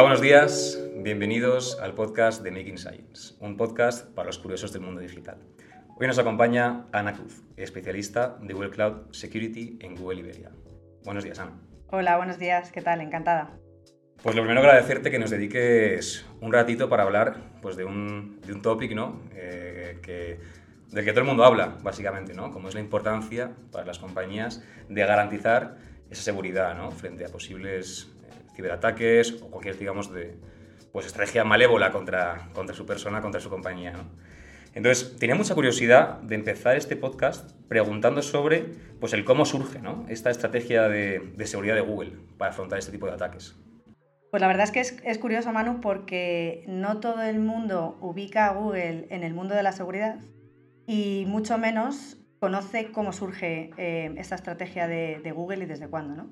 Hola, buenos días. Bienvenidos al podcast de Making Science, un podcast para los curiosos del mundo digital. Hoy nos acompaña Ana Cruz, especialista de Google Cloud Security en Google Iberia. Buenos días, Ana. Hola, buenos días. ¿Qué tal? Encantada. Pues lo primero agradecerte que nos dediques un ratito para hablar pues, de, un, de un topic ¿no? Eh, que, del que todo el mundo habla, básicamente, ¿no? como es la importancia para las compañías de garantizar esa seguridad ¿no? frente a posibles ciberataques o cualquier, digamos, de, pues, estrategia malévola contra, contra su persona, contra su compañía. Entonces, tenía mucha curiosidad de empezar este podcast preguntando sobre pues, el cómo surge esta estrategia de, de, seguridad de Google para afrontar este tipo de ataques. Pues la verdad es que es, es, curioso, Manu, porque no todo el mundo ubica a Google en el mundo de la seguridad y mucho menos conoce cómo surge eh, esta estrategia de, de, Google y desde cuándo. ¿no?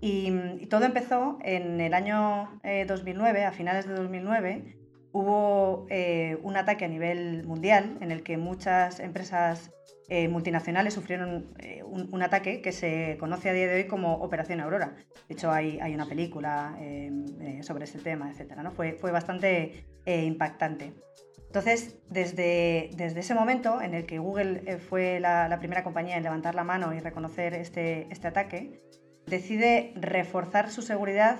Y, todo empezó en el año 2009, eh, a finales de 2009, hubo eh, un ataque a nivel mundial en el que muchas empresas eh, multinacionales sufrieron un, ataque que se conoce a día de hoy como Operación Aurora. De hecho, hay, una película sobre este tema, etc. ¿no? Fue, bastante impactante. Entonces, desde, ese momento en el que Google fue la, la, primera compañía en levantar la mano y reconocer este, este ataque, decide reforzar su seguridad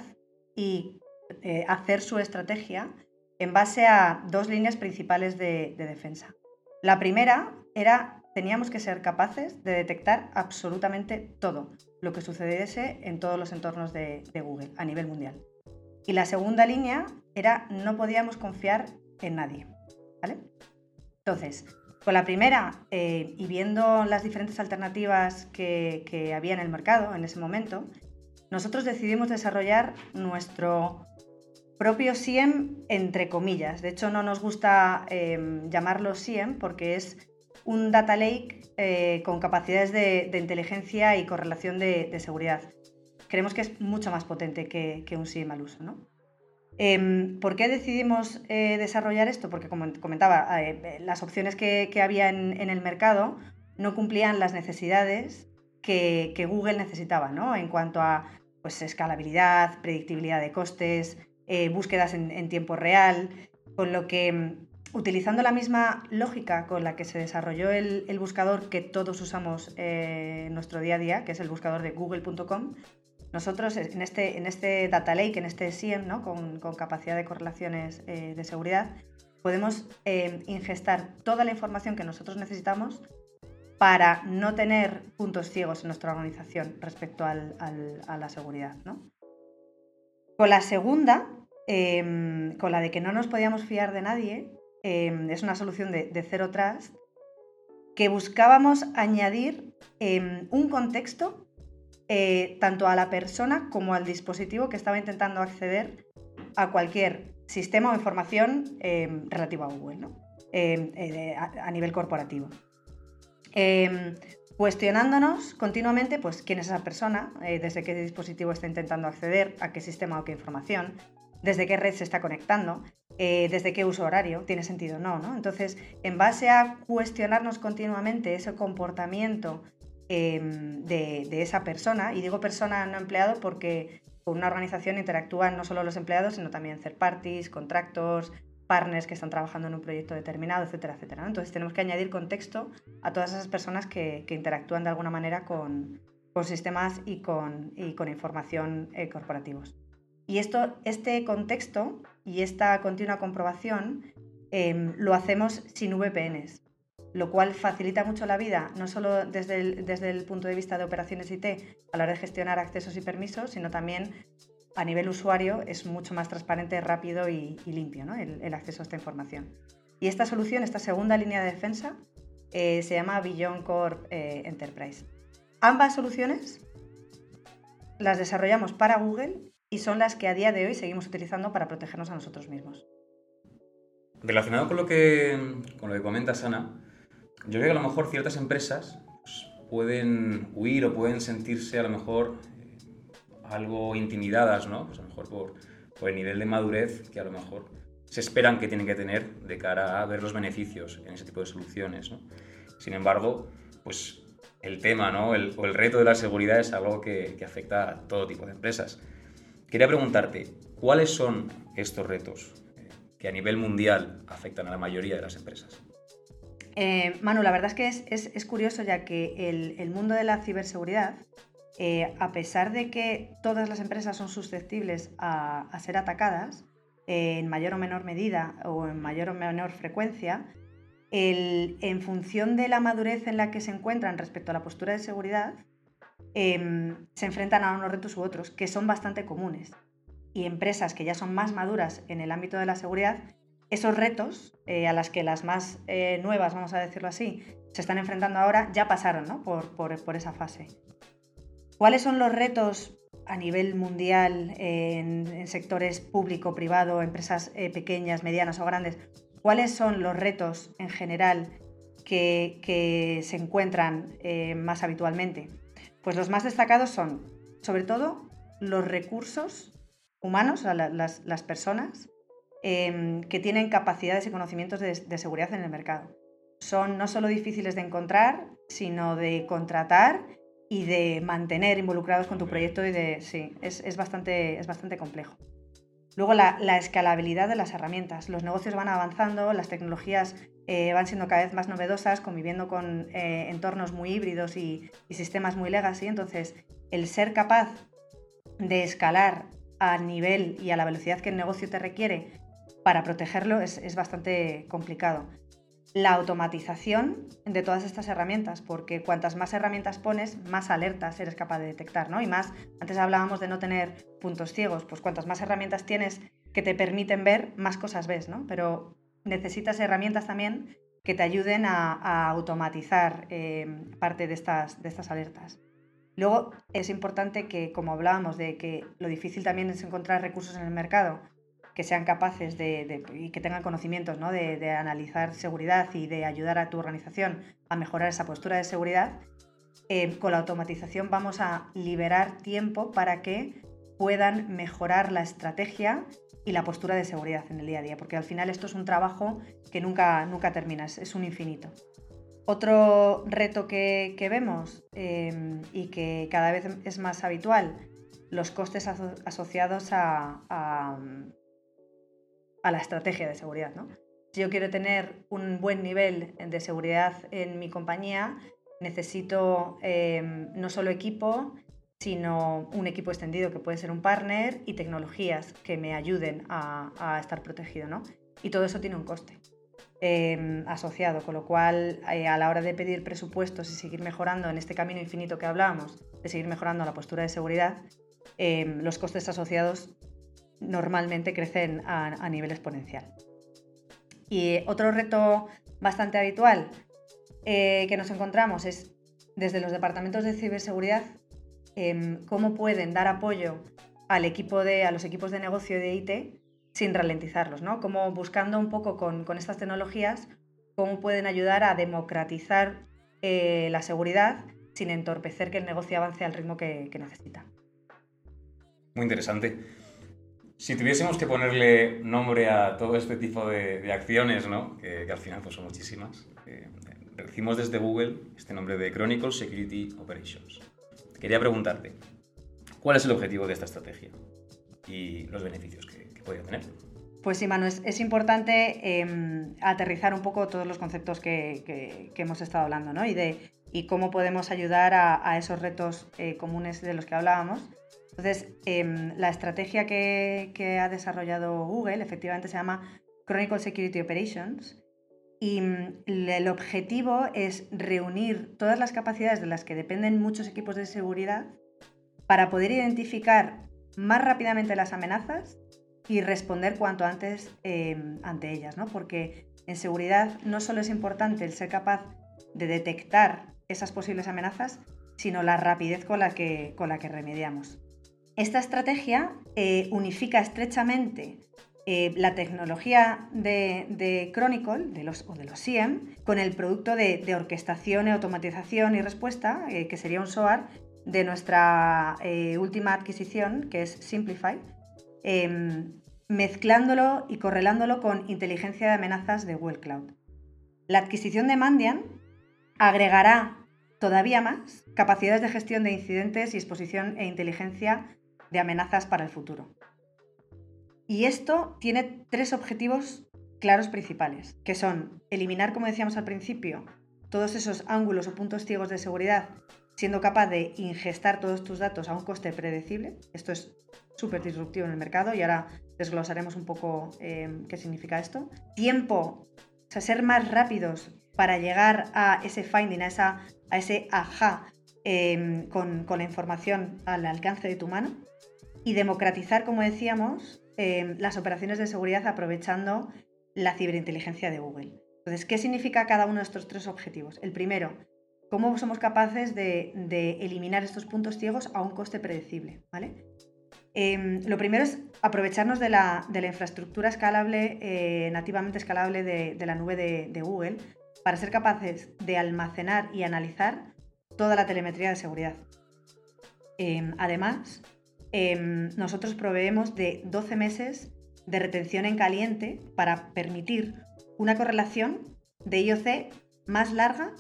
y eh, hacer su estrategia en base a dos líneas principales de, defensa. La primera era, teníamos que ser capaces de detectar absolutamente todo lo que sucediese en todos los entornos de, Google a nivel mundial. Y la segunda línea era, no podíamos confiar en nadie. ¿vale? Entonces, con la primera, eh, y viendo las diferentes alternativas que, había en el mercado en ese momento, nosotros decidimos desarrollar nuestro propio SIEM entre comillas. De hecho, no nos gusta em, llamarlo SIEM porque es un data lake eh, con capacidades de, inteligencia y correlación de, seguridad. Creemos que es mucho más potente que, que un SIEM al uso. ¿no? Em, ¿Por qué decidimos eh, desarrollar esto? Porque, como comentaba, eh, las opciones que, había en, el mercado no cumplían las necesidades que, Google necesitaba, ¿no? En cuanto a pues, escalabilidad, predictibilidad de costes, eh, búsquedas en, tiempo real, con lo que, utilizando la misma lógica con la que se desarrolló el, el buscador que todos usamos en nuestro día a día, que es el buscador de google.com, nosotros en este, en este data lake, en este SIEM, ¿no? con, capacidad de correlaciones eh, de seguridad, podemos eh, ingestar toda la información que nosotros necesitamos para no tener puntos ciegos en nuestra organización respecto a la seguridad. Con la segunda, em, con la de que no nos podíamos fiar de nadie, em, es una solución de, de Zero Trust, que buscábamos añadir em, un contexto eh, tanto a la persona como al dispositivo que estaba intentando acceder a cualquier sistema o información eh, relativo a Google, eh, a, nivel corporativo. Em, cuestionándonos continuamente pues, quién es esa persona, desde qué dispositivo está intentando acceder, a qué sistema o qué información, desde qué red se está conectando, desde qué uso horario, tiene sentido o no, no. Entonces, en base a cuestionarnos continuamente ese comportamiento Em, de, esa persona. Y digo persona no empleado porque con una organización interactúan no solo los empleados, sino también third parties, contractors, partners que están trabajando en un proyecto determinado, etcétera, etcétera. Entonces tenemos que añadir contexto a todas esas personas que, interactúan de alguna manera con, sistemas y con, con información eh, corporativos. Y esto, este contexto y esta continua comprobación em, lo hacemos sin VPNs lo cual facilita mucho la vida, no solo desde el, desde el punto de vista de operaciones IT a la hora de gestionar accesos y permisos, sino también a nivel usuario es mucho más transparente, rápido y, limpio el, acceso a esta información. Y esta solución, esta segunda línea de defensa, eh, se llama Beyond Core eh, Enterprise. Ambas soluciones las desarrollamos para Google y son las que a día de hoy seguimos utilizando para protegernos a nosotros mismos. Relacionado con lo que, con lo que yo creo que a lo mejor ciertas empresas pues, pueden huir o pueden sentirse a lo mejor eh, algo intimidadas, ¿no? Pues a lo mejor por, por, el nivel de madurez que a lo mejor se esperan que tienen que tener de cara a ver los beneficios en ese tipo de soluciones, ¿no? Sin embargo, pues el tema ¿no? el, o el reto de la seguridad es algo que, que, afecta a todo tipo de empresas. Quería preguntarte, ¿cuáles son estos retos eh, que a nivel mundial afectan a la mayoría de las empresas? Eh, Manu, la verdad es que es, curioso ya que el, mundo de la ciberseguridad, eh, a pesar de que todas las empresas son susceptibles a, ser atacadas, en mayor o menor medida o en mayor o menor frecuencia, en función de la madurez en la que se encuentran respecto a la postura de seguridad, em, se enfrentan a unos retos u otros que son bastante comunes. Y empresas que ya son más maduras en el ámbito de la seguridad esos retos eh, a las que las más eh, nuevas, vamos a decirlo así, se están enfrentando ahora, ya pasaron ¿no? por, esa fase. ¿Cuáles son los retos a nivel mundial en, sectores público, privado, empresas eh, pequeñas, medianas o grandes? ¿Cuáles son los retos en general que, se encuentran más habitualmente? Pues los más destacados son, sobre todo, los recursos humanos, las, las personas, Em, que tienen capacidades y conocimientos de, seguridad en el mercado. Son no solo difíciles de encontrar, sino de contratar y de mantener involucrados con tu proyecto y de... Sí, es, bastante, es bastante complejo. Luego la, escalabilidad de las herramientas. Los negocios van avanzando, las tecnologías eh, van siendo cada vez más novedosas, conviviendo con eh, entornos muy híbridos y, y, sistemas muy legacy. Entonces, el ser capaz de escalar a nivel y a la velocidad que el negocio te requiere para protegerlo es, bastante complicado. La automatización de todas estas herramientas, porque cuantas más herramientas pones, más alertas eres capaz de detectar, ¿no? Y más, antes hablábamos de no tener puntos ciegos, pues cuantas más herramientas tienes que te permiten ver, más cosas ves, ¿no? Pero necesitas herramientas también que te ayuden a, automatizar eh, parte de estas, de estas alertas. Luego es importante que, como hablábamos, de que lo difícil también es encontrar recursos en el mercado, que sean capaces de, y que tengan conocimientos ¿no? de, analizar seguridad y de ayudar a tu organización a mejorar esa postura de seguridad, eh, con la automatización vamos a liberar tiempo para que puedan mejorar la estrategia y la postura de seguridad en el día a día, porque al final esto es un trabajo que nunca, nunca termina, es, un infinito. Otro reto que, vemos eh, y que cada vez es más habitual, los costes asociados a la estrategia de seguridad. ¿no? Si yo quiero tener un buen nivel de seguridad en mi compañía, necesito em, no solo equipo, sino un equipo extendido que puede ser un partner y tecnologías que me ayuden a, estar protegido. ¿no? Y todo eso tiene un coste. Em, asociado, con lo cual eh, a la hora de pedir presupuestos y seguir mejorando en este camino infinito que hablábamos, de seguir mejorando la postura de seguridad, em, los costes asociados normalmente crecen a, nivel exponencial. Y otro reto bastante habitual eh, que nos encontramos es desde los departamentos de ciberseguridad em, cómo pueden dar apoyo al equipo de, a los equipos de negocio de IT sin ralentizarlos, ¿no? Como buscando un poco con, estas tecnologías cómo pueden ayudar a democratizar eh, la seguridad sin entorpecer que el negocio avance al ritmo que necesita. Muy interesante. Si tuviésemos que ponerle nombre a todo este tipo de, acciones, ¿no? que, al final pues, son muchísimas, eh, decimos desde Google este nombre de Chronicle Security Operations. Quería preguntarte, ¿cuál es el objetivo de esta estrategia y los beneficios que, que podría tener? Pues sí, Manu, es, importante em, aterrizar un poco todos los conceptos que, hemos estado hablando ¿no? y, de, y cómo podemos ayudar a, esos retos eh, comunes de los que hablábamos entonces, em, la estrategia que, ha desarrollado Google efectivamente se llama Chronicle Security Operations y mm, el objetivo es reunir todas las capacidades de las que dependen muchos equipos de seguridad para poder identificar más rápidamente las amenazas y responder cuanto antes em, ante ellas, ¿no? Porque en seguridad no solo es importante el ser capaz de detectar esas posibles amenazas, sino la rapidez con la que, con la que remediamos. Esta estrategia eh, unifica estrechamente eh, la tecnología de, Chronicle de los, o de los SIEM con el producto de, orquestación, automatización y respuesta, eh, que sería un SOAR, de nuestra última adquisición, que es Simplify, em, mezclándolo y correlándolo con inteligencia de amenazas de Google Cloud. La adquisición de Mandian agregará todavía más capacidades de gestión de incidentes y exposición e inteligencia de amenazas para el futuro. Y esto tiene tres objetivos claros principales, que son eliminar, como decíamos al principio, todos esos ángulos o puntos ciegos de seguridad, siendo capaz de ingestar todos tus datos a un coste predecible. Esto es súper disruptivo en el mercado y ahora desglosaremos un poco eh, qué significa esto. Tiempo, o sea, ser más rápidos para llegar a ese finding, a, ese aha em, con, la información al alcance de tu mano. Y democratizar, como decíamos, em, las operaciones de seguridad aprovechando la ciberinteligencia de Google. Entonces, ¿qué significa cada uno de estos tres objetivos? El primero, cómo somos capaces de, eliminar estos puntos ciegos a un coste predecible. ¿vale? Em, lo primero es aprovecharnos de la, infraestructura escalable, eh, nativamente escalable de, la nube de, Google, para ser capaces de almacenar y analizar toda la telemetría de seguridad. Em, además, em, nosotros proveemos de 12 meses de retención en caliente para permitir una correlación de IOC más larga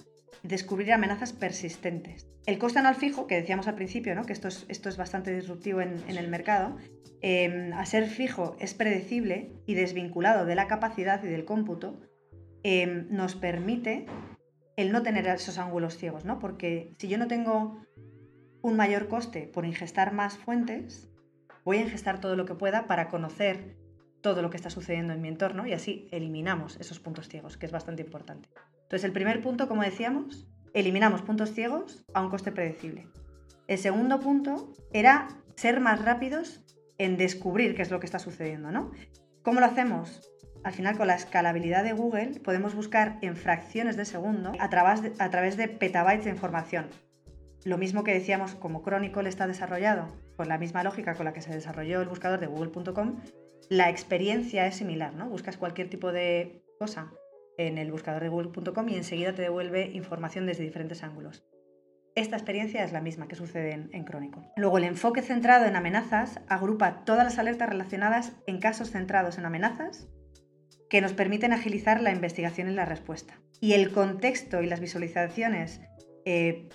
y descubrir amenazas persistentes. El coste anual fijo, que decíamos al principio, ¿no? que esto es, esto es bastante disruptivo en, el mercado, eh, a ser fijo es predecible y desvinculado de la capacidad y del cómputo, eh, nos permite el no tener esos ángulos ciegos, ¿no? Porque si yo no tengo un mayor coste por ingestar más fuentes, voy a ingestar todo lo que pueda para conocer todo lo que está sucediendo en mi entorno y así eliminamos esos puntos ciegos, que es bastante importante. Entonces, el primer punto, como decíamos, eliminamos puntos ciegos a un coste predecible. El segundo punto era ser más rápidos en descubrir qué es lo que está sucediendo, ¿no? ¿Cómo lo hacemos? Al final, con la escalabilidad de Google, podemos buscar en fracciones de segundo a través a través de petabytes de información. Lo mismo que decíamos, como Chronicle está desarrollado con la misma lógica con la que se desarrolló el buscador de google.com, la experiencia es similar, ¿no? Buscas cualquier tipo de cosa en el buscador de google.com y enseguida te devuelve información desde diferentes ángulos. Esta experiencia es la misma que sucede en, Chronicle. Luego, el enfoque centrado en amenazas agrupa todas las alertas relacionadas en casos centrados en amenazas que nos permiten agilizar la investigación y la respuesta. Y el contexto y las visualizaciones eh,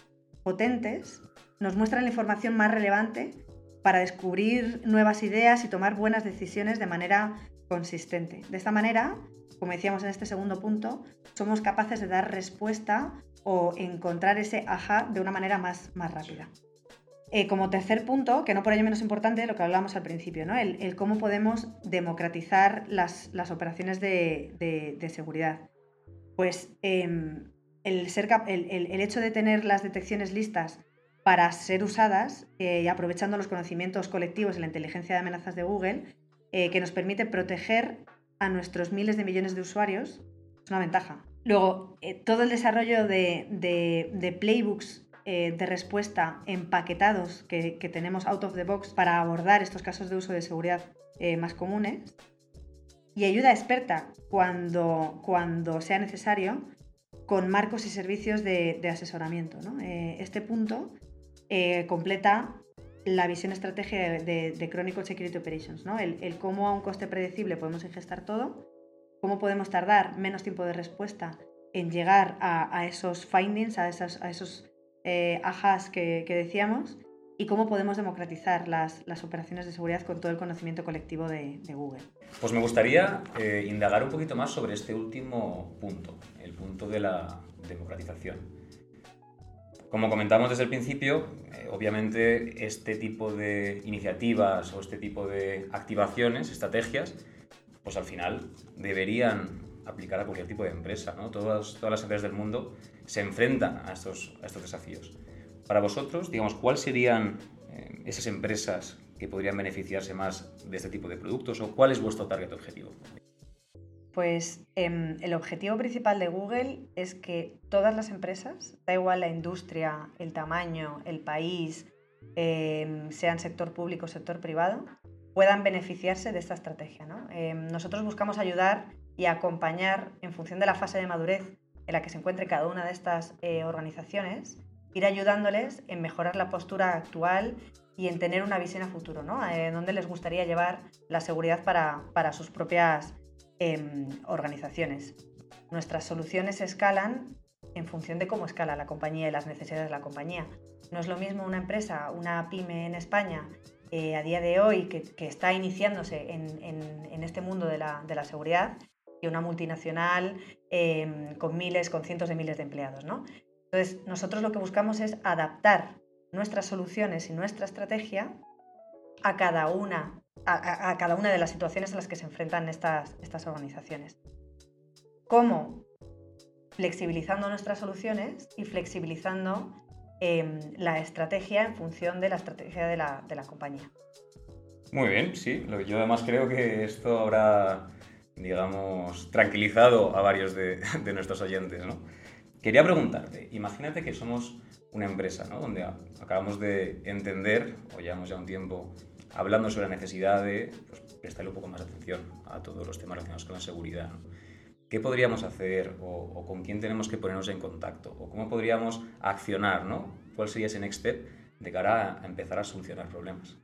potentes nos muestran la información más relevante para descubrir nuevas ideas y tomar buenas decisiones de manera consistente. De esta manera, como decíamos en este segundo punto, somos capaces de dar respuesta o encontrar ese ajá de una manera más, más rápida. Eh, como tercer punto, que no por ello menos importante, lo que hablábamos al principio, ¿no? el, cómo podemos democratizar las, operaciones de, seguridad. Pues em, el, ser, el, hecho de tener las detecciones listas para ser usadas eh, y aprovechando los conocimientos colectivos y la inteligencia de amenazas de Google, eh, que nos permite proteger a nuestros miles de millones de usuarios, es una ventaja. Luego, eh, todo el desarrollo de, playbooks eh, de respuesta empaquetados que, tenemos out of the box para abordar estos casos de uso de seguridad más comunes. Y ayuda experta cuando, cuando sea necesario con marcos y servicios de, asesoramiento. este punto completa la visión estratégica de, Chronicle Security Operations, ¿no? El, cómo a un coste predecible podemos ingestar todo, cómo podemos tardar menos tiempo de respuesta en llegar a, esos findings, a, esos, a eh, que, decíamos, y cómo podemos democratizar las, operaciones de seguridad con todo el conocimiento colectivo de, Google. Pues me gustaría eh, indagar un poquito más sobre este último punto, el punto de la democratización. Como comentamos desde el principio, eh, obviamente este tipo de iniciativas o este tipo de activaciones, estrategias, pues al final deberían aplicar a cualquier tipo de empresa. ¿no? Todas, todas las empresas del mundo se enfrentan a estos, a estos desafíos. Para vosotros, digamos, ¿cuáles serían eh, esas empresas que podrían beneficiarse más de este tipo de productos o cuál es vuestro target objetivo? Pues em, el objetivo principal de Google es que todas las empresas, da igual la industria, el tamaño, el país, em, sean sector público o sector privado, puedan beneficiarse de esta estrategia. Em, nosotros buscamos ayudar y acompañar en función de la fase de madurez en la que se encuentre cada una de estas eh, organizaciones, ir ayudándoles en mejorar la postura actual y en tener una visión a futuro, ¿no? Eh, donde les gustaría llevar la seguridad para, para sus propias organizaciones. Nuestras soluciones escalan en función de cómo escala la compañía y las necesidades de la compañía. No es lo mismo una empresa, una pyme en España, eh, a día de hoy que, está iniciándose en, este mundo de la, seguridad y una multinacional em, con miles, con cientos de miles de empleados. ¿no? Entonces, nosotros lo que buscamos es adaptar nuestras soluciones y nuestra estrategia a cada una, a, cada una de las situaciones en las que se enfrentan estas, estas organizaciones. ¿Cómo? Flexibilizando nuestras soluciones y flexibilizando Em, la estrategia en función de la estrategia de la, compañía. Muy bien, sí. Yo además creo que esto habrá, digamos, tranquilizado a varios de, nuestros oyentes, ¿no? Quería preguntarte, imagínate que somos una empresa, ¿no? Donde acabamos de entender, o llevamos ya un tiempo hablando sobre la necesidad de pues, prestarle un poco más atención a todos los temas relacionados con la seguridad. ¿Qué podríamos hacer o, con quién tenemos que ponernos en contacto? ¿O cómo podríamos accionar? ¿no? ¿Cuál sería ese next step de cara a empezar a solucionar problemas?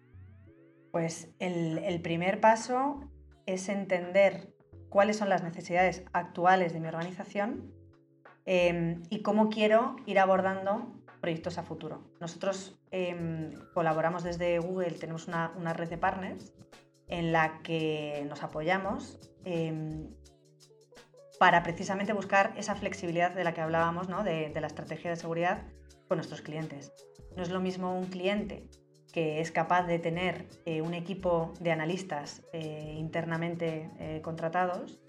Pues el, primer paso es entender cuáles son las necesidades actuales de mi organización em, y cómo quiero ir abordando proyectos a futuro. Nosotros em, colaboramos desde Google, tenemos una, red de partners en la que nos apoyamos em, para precisamente buscar esa flexibilidad de la que hablábamos, de, la estrategia de seguridad con nuestros clientes. No es lo mismo un cliente que es capaz de tener eh, un equipo de analistas eh, internamente eh, contratados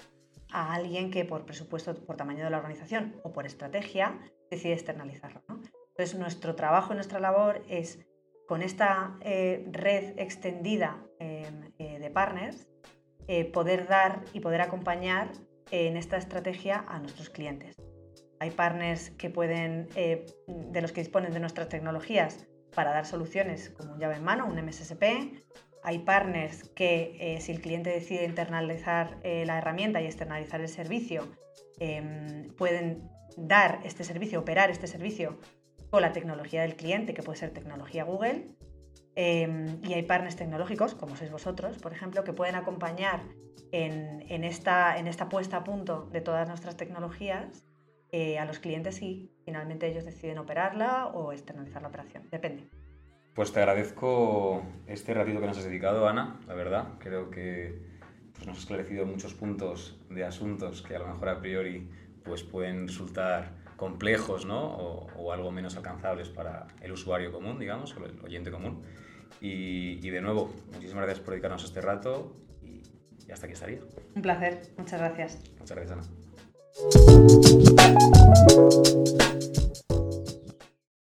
a alguien que por presupuesto, por tamaño de la organización o por estrategia decide externalizarlo. Entonces nuestro trabajo y nuestra labor es con esta red extendida de partners poder dar y poder acompañar en esta estrategia a nuestros clientes. Hay partners que pueden, eh, de los que disponen de nuestras tecnologías para dar soluciones como un llave en mano, un MSSP. Hay partners que eh, si el cliente decide internalizar eh, la herramienta y externalizar el servicio, em, pueden dar este servicio, operar este servicio con la tecnología del cliente, que puede ser tecnología Google. Em, y hay partners tecnológicos, como sois vosotros, por ejemplo, que pueden acompañar en, esta, en esta puesta a punto de todas nuestras tecnologías eh, a los clientes y finalmente ellos deciden operarla o externalizar la operación. Depende. Pues te agradezco este ratito que nos has dedicado, Ana, la verdad. Creo que pues, nos has esclarecido muchos puntos de asuntos que a lo mejor a priori pues, pueden resultar complejos ¿no? o, algo menos alcanzables para el usuario común, digamos, o el oyente común. Y, y de nuevo, muchísimas gracias por dedicarnos este rato y hasta aquí estaría. Un placer, muchas gracias. Muchas gracias, Ana.